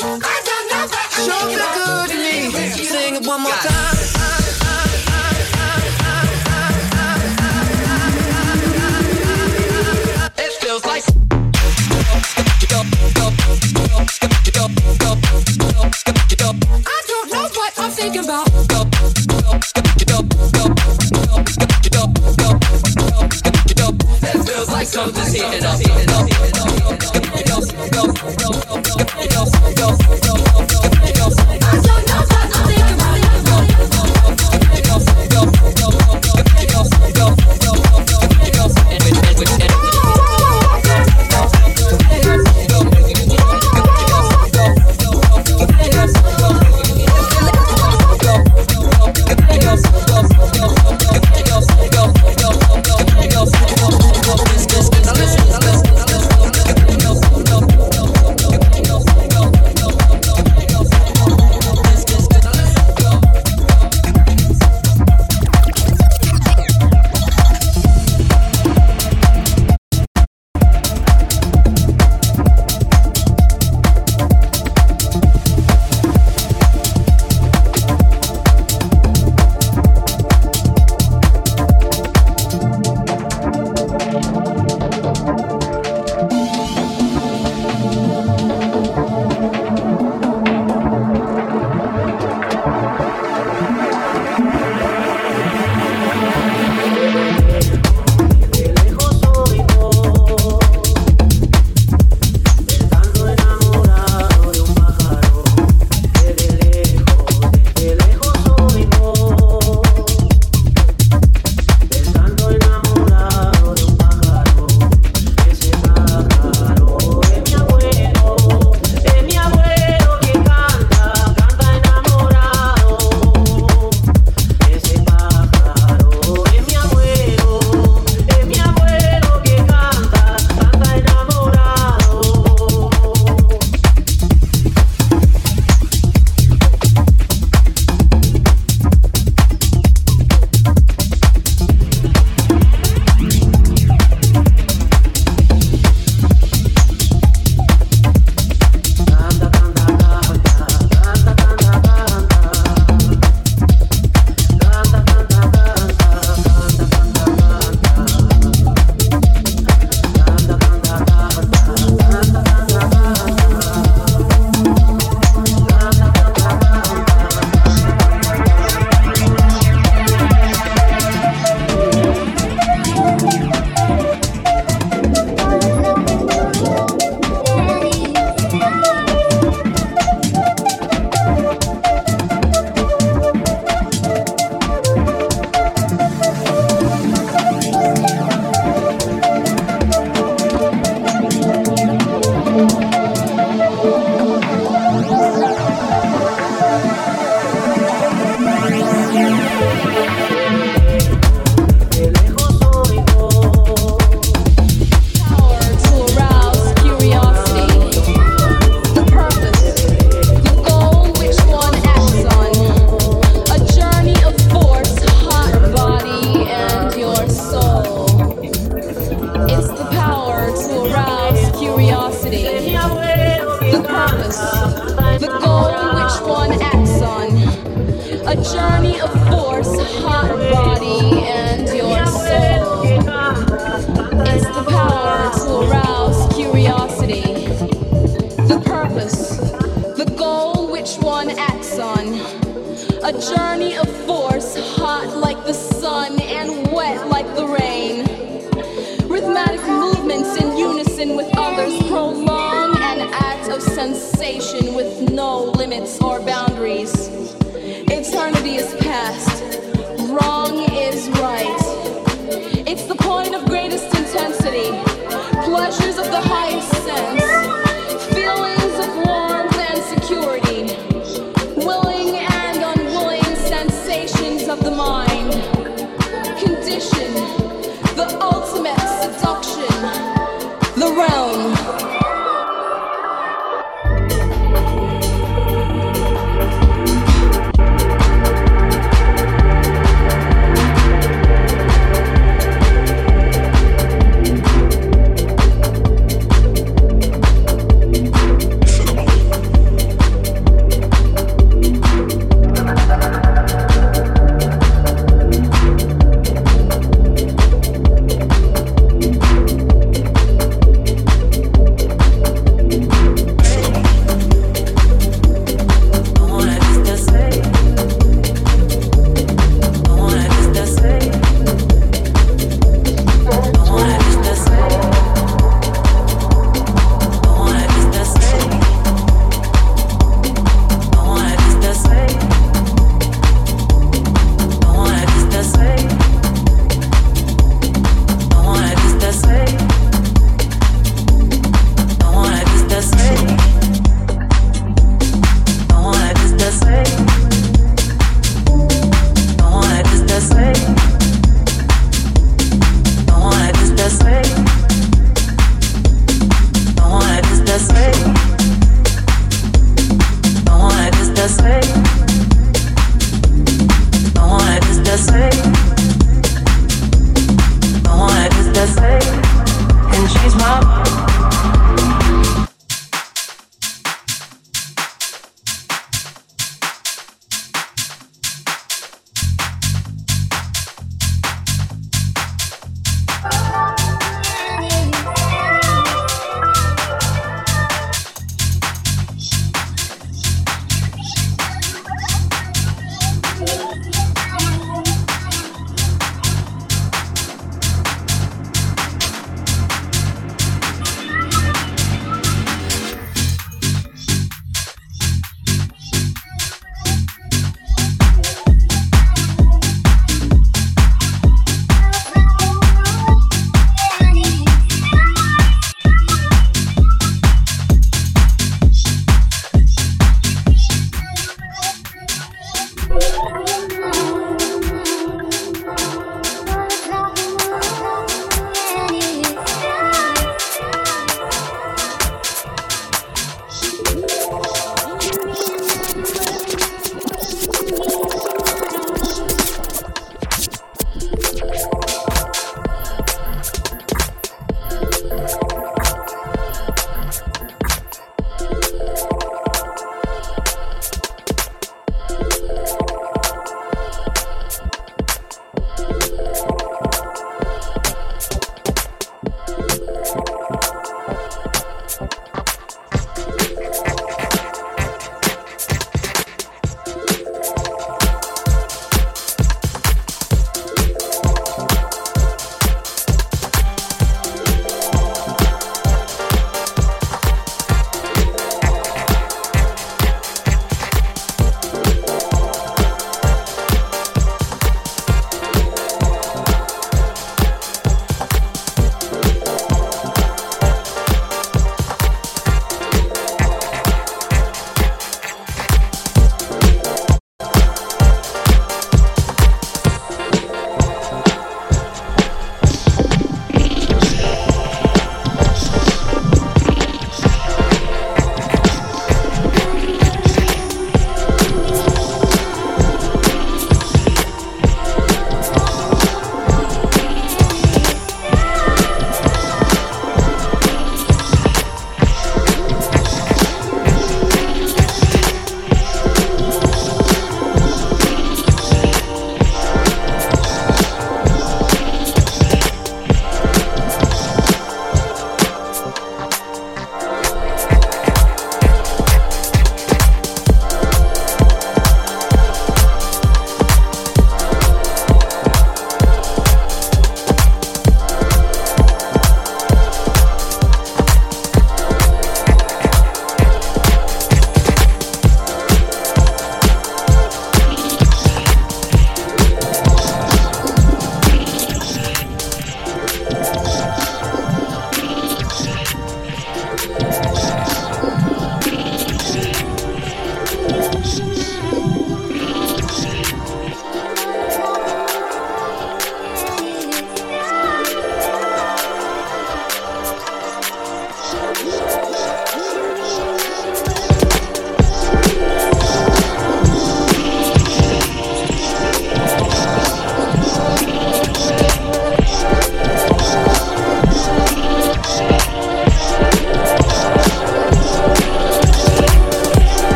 And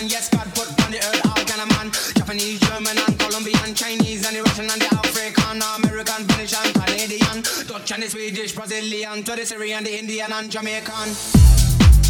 man. Yes, God put on the earth all kind of man. Japanese, German, and Colombian, Chinese, and the Russian, and the African, American, British and Canadian, Dutch, and the Swedish, Brazilian, to the Syrian, the Indian, and Jamaican.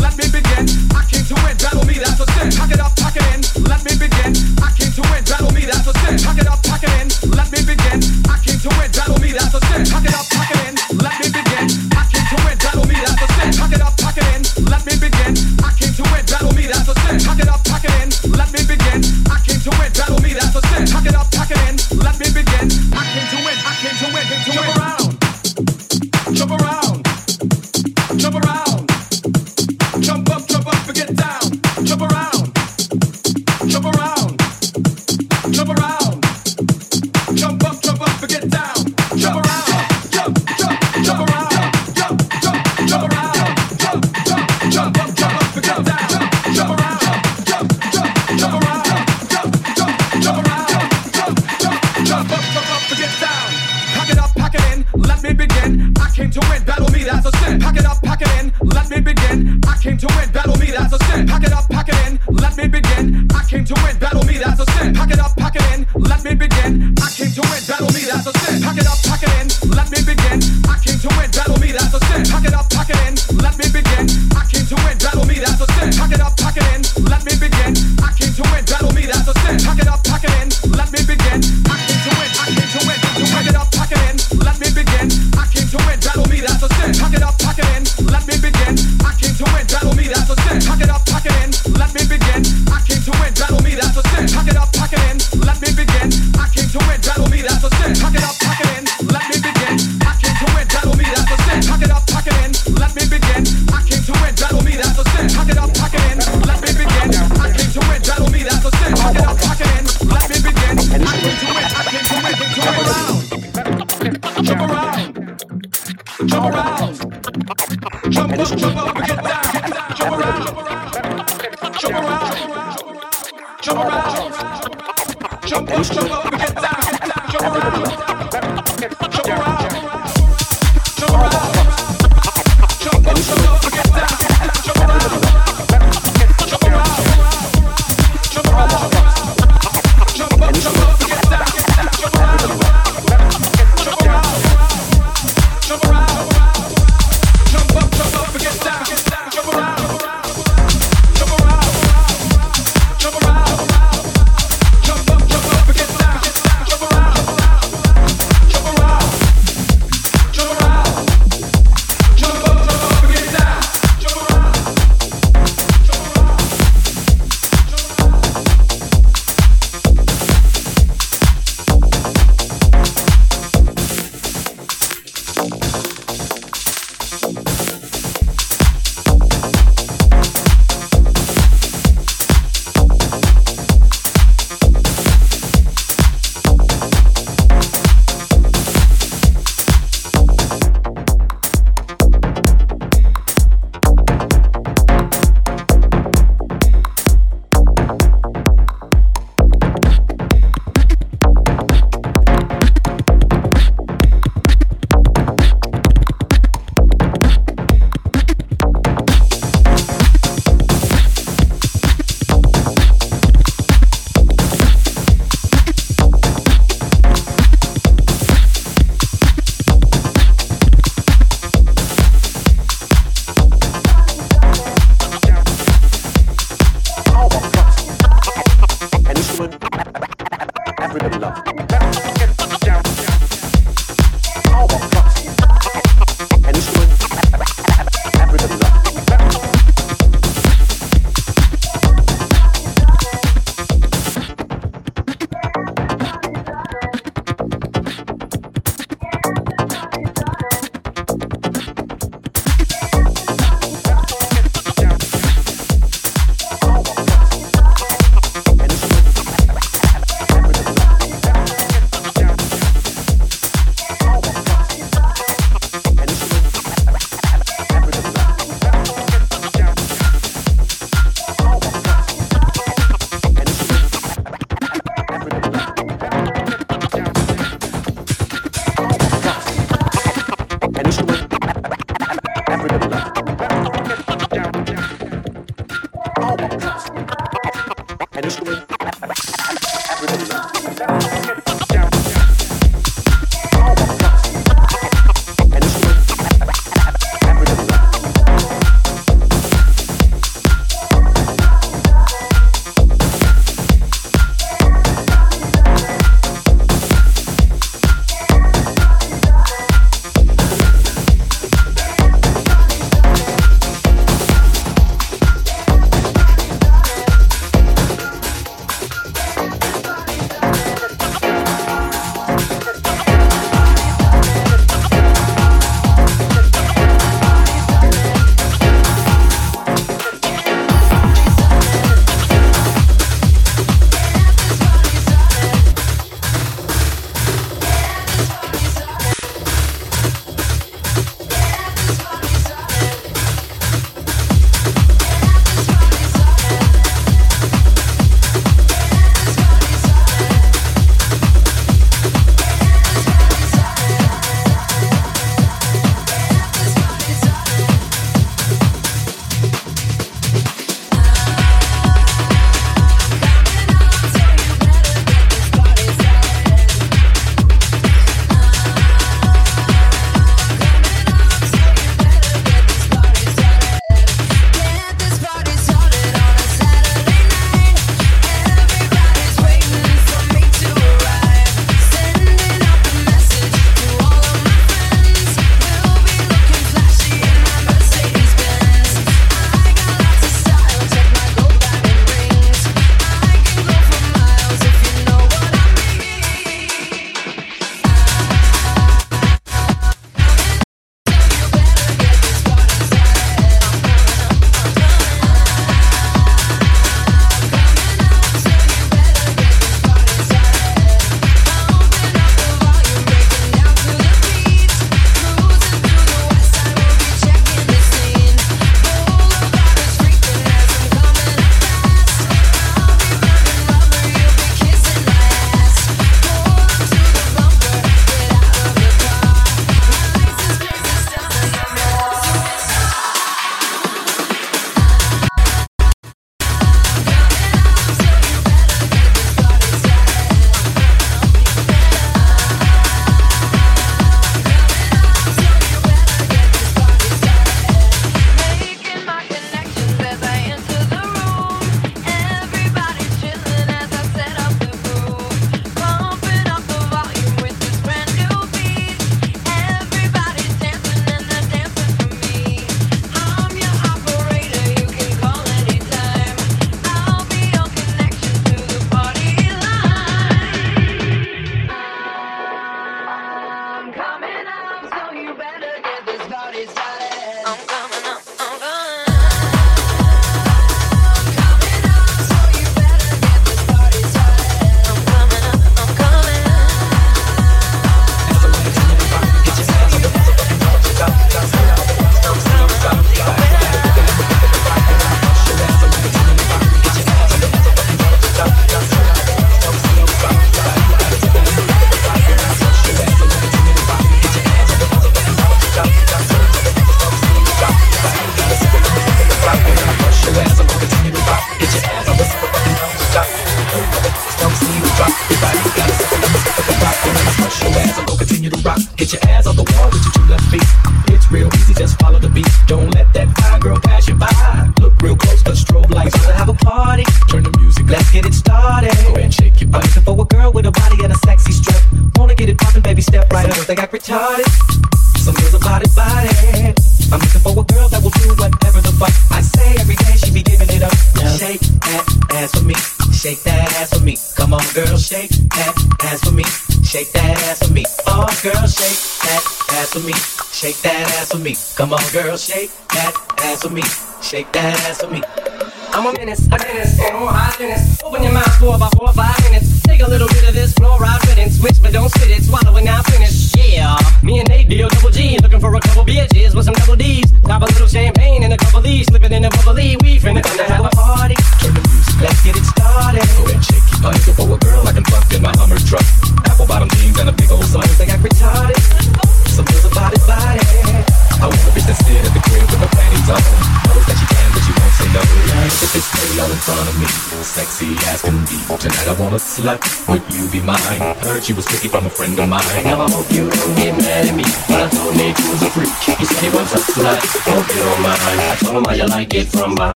slut, would you be mine? Heard she was picky from a friend of mine. Now I hope you don't get mad at me when I told Nate you was a freak. He said he was a slut, hope you don't mind. I told him how you like it from behind.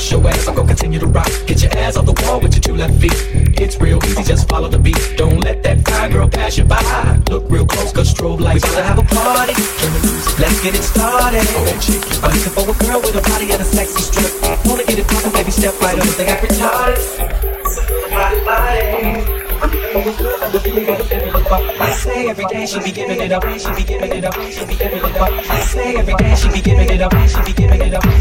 bust your ass. I'm gonna continue to rock. Get your ass off the wall with your two left feet. It's real easy, just follow the beat. Don't let that fire girl pass you by. Look real close, cause strobe lights. We gotta have a party. Let's get it started. Oh, I'm looking for a girl with a body and a sexy strip. Wanna get it poppin', baby, step right up. They got retarded. Hot. I say every day she be giving it up, she be giving it up, she be giving it up. I say every day she be giving it up, she be giving it up.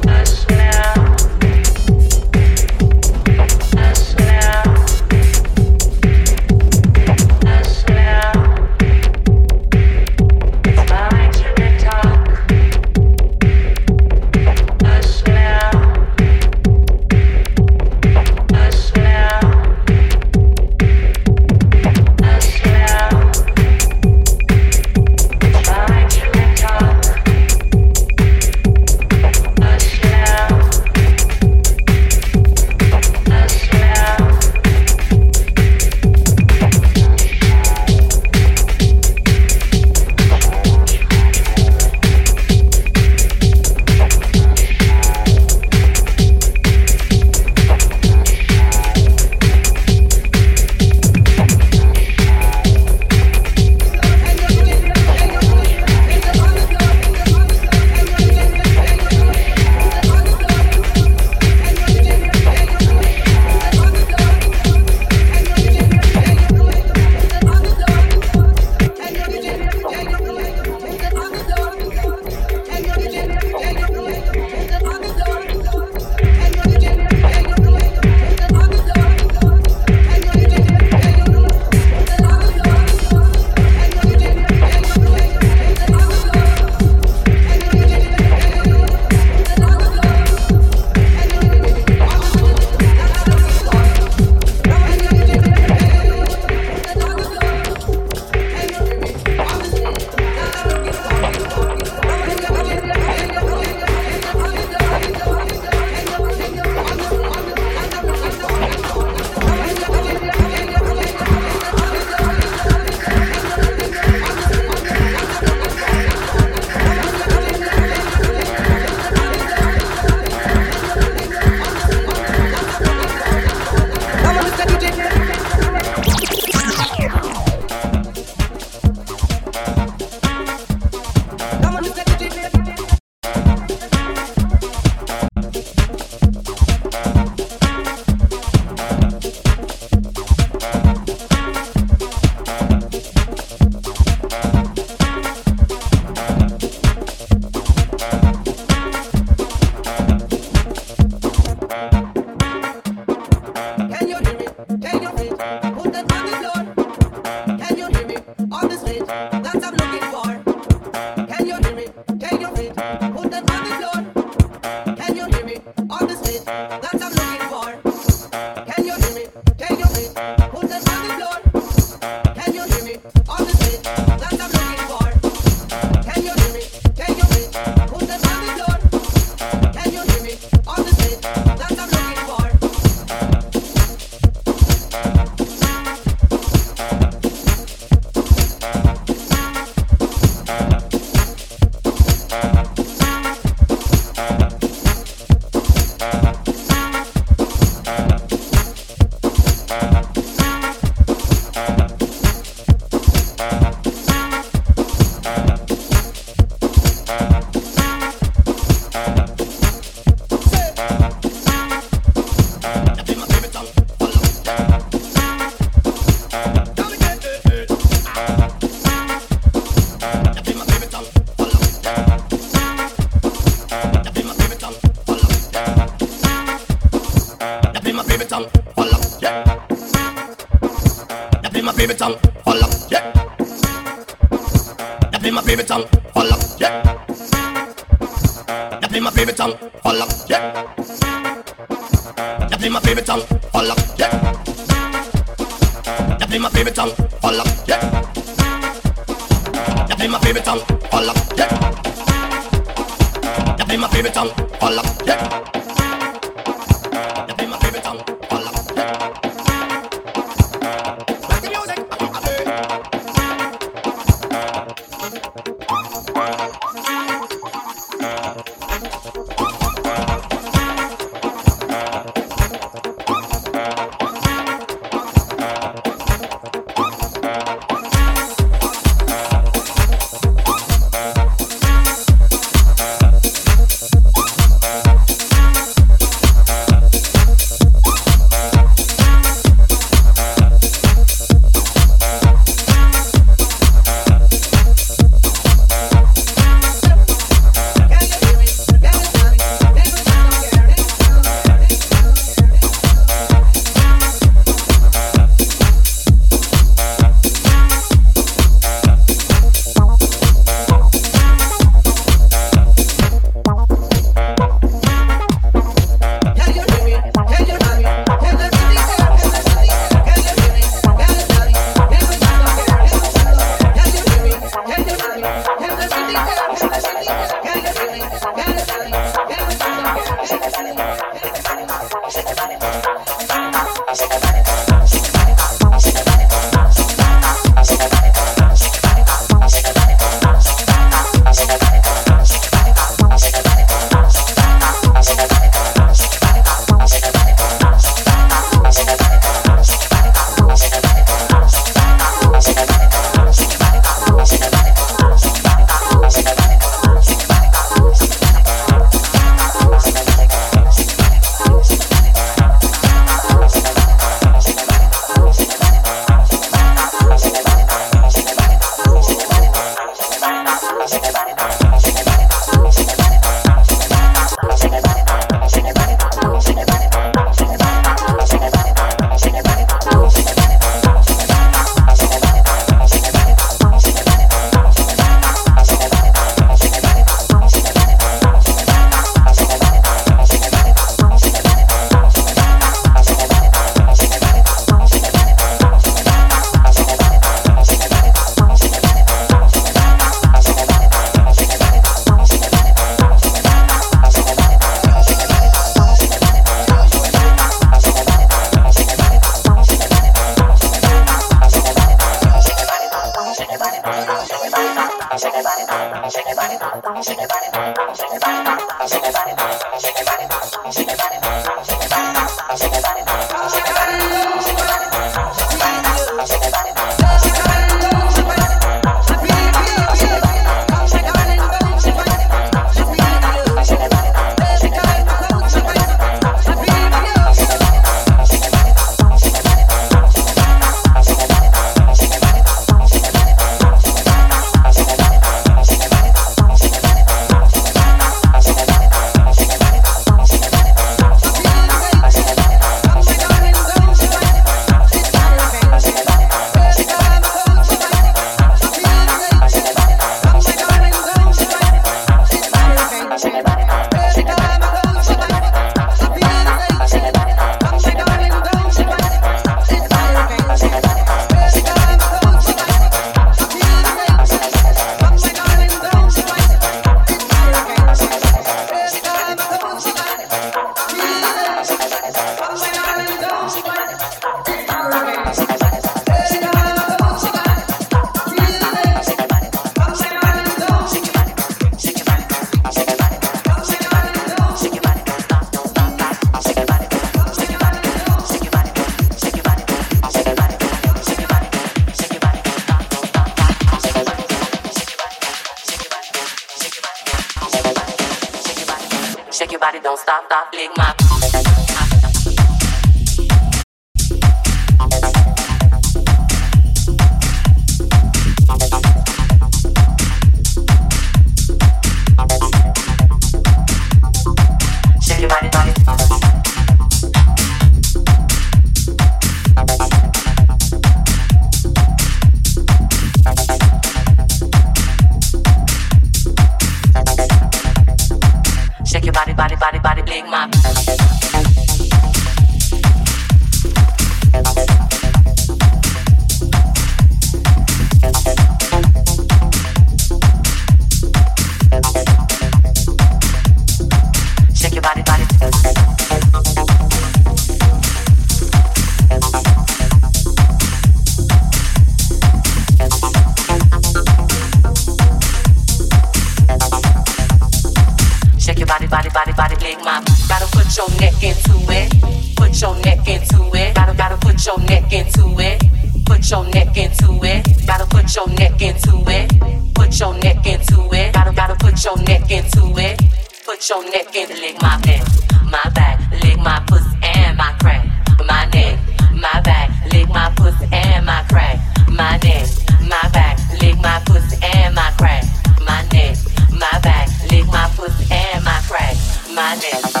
Lager.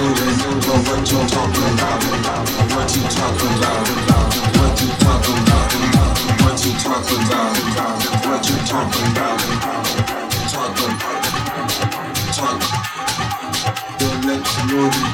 moving, but what you talking about? What you talking about? What you talking about? What you talking about? What you talking about? Talking, talk. The next movie.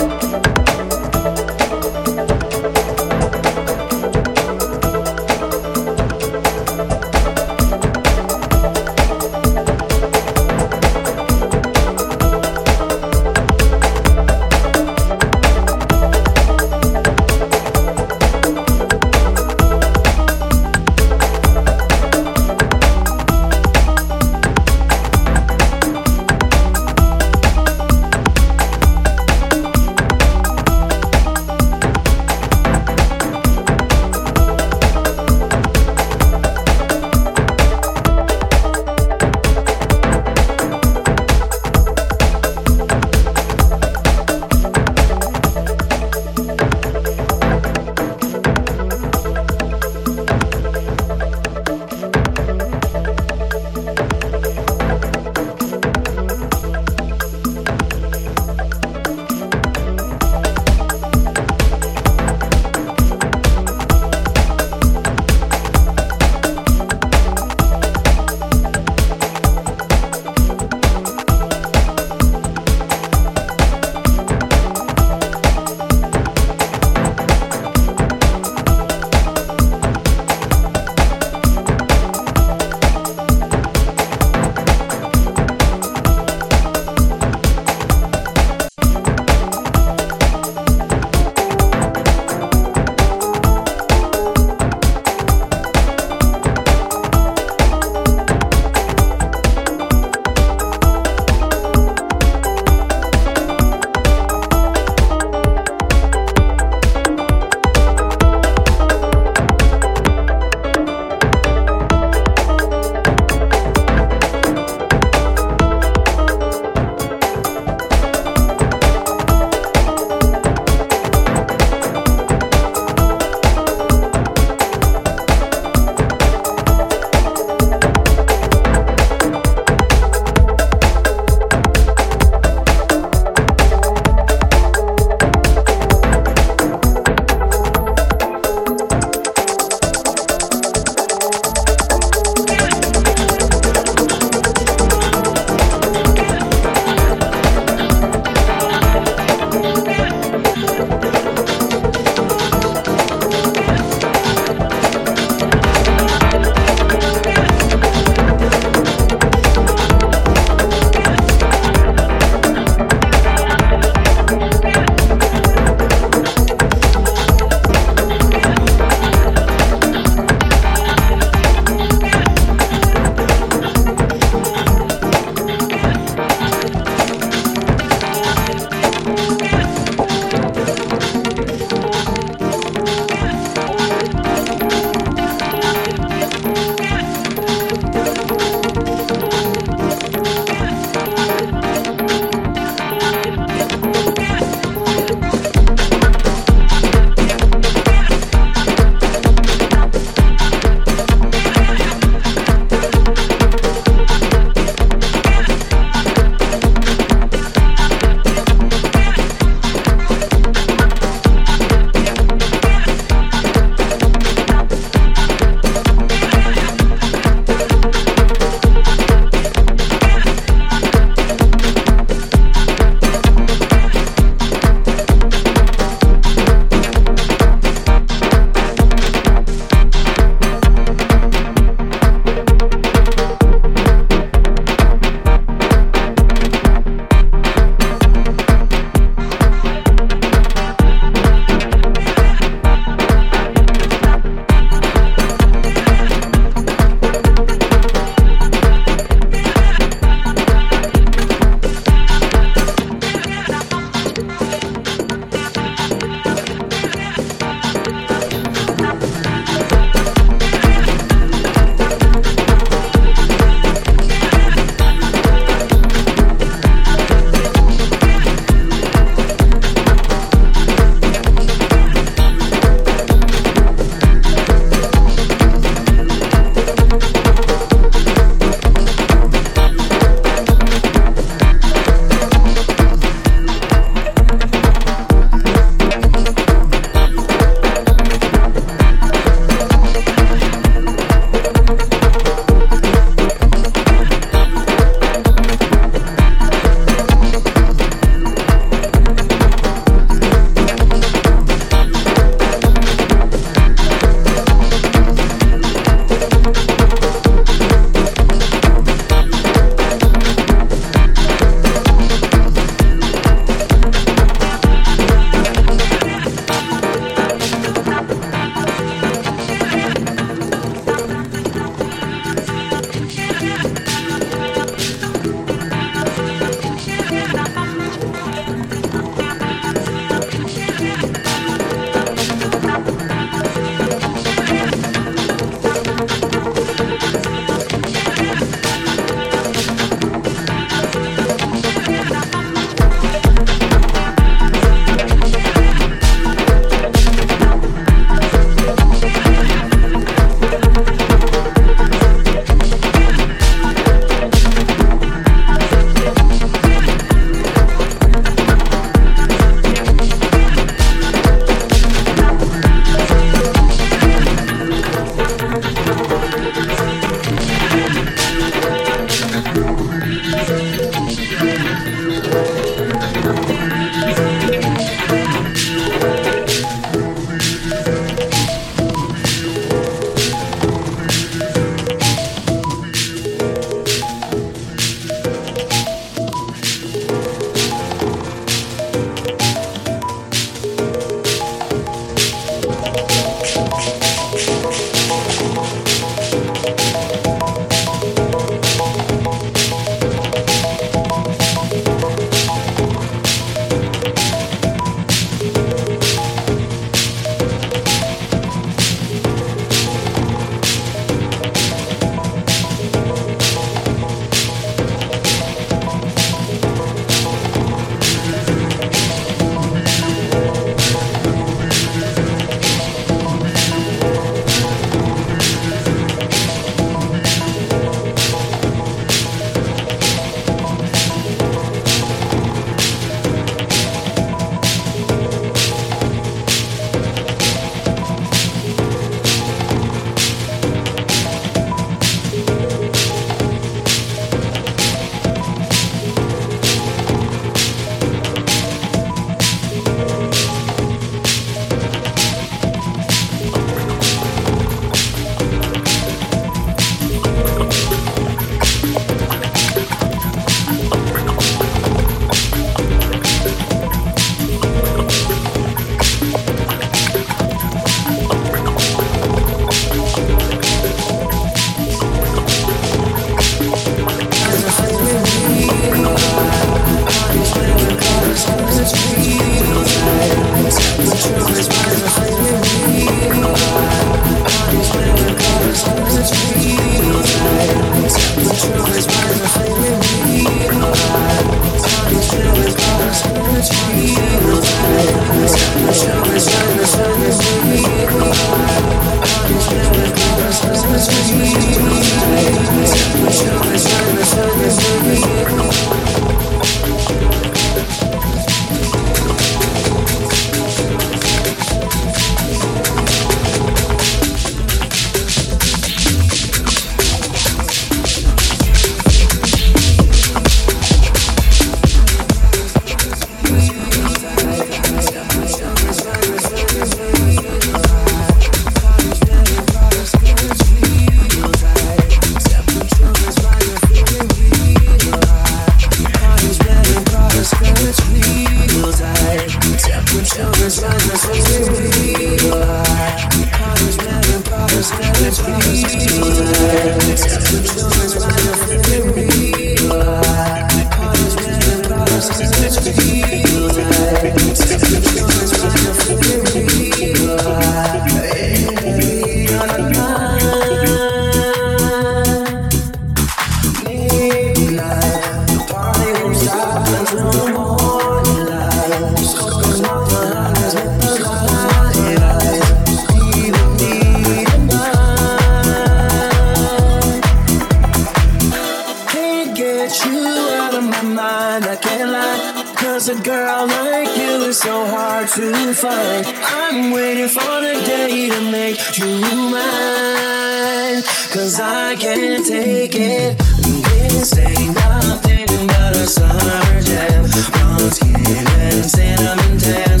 make you mine. Cause I can't take it. This ain't nothing but a summer jam. bronzed skin and cinnamon tan.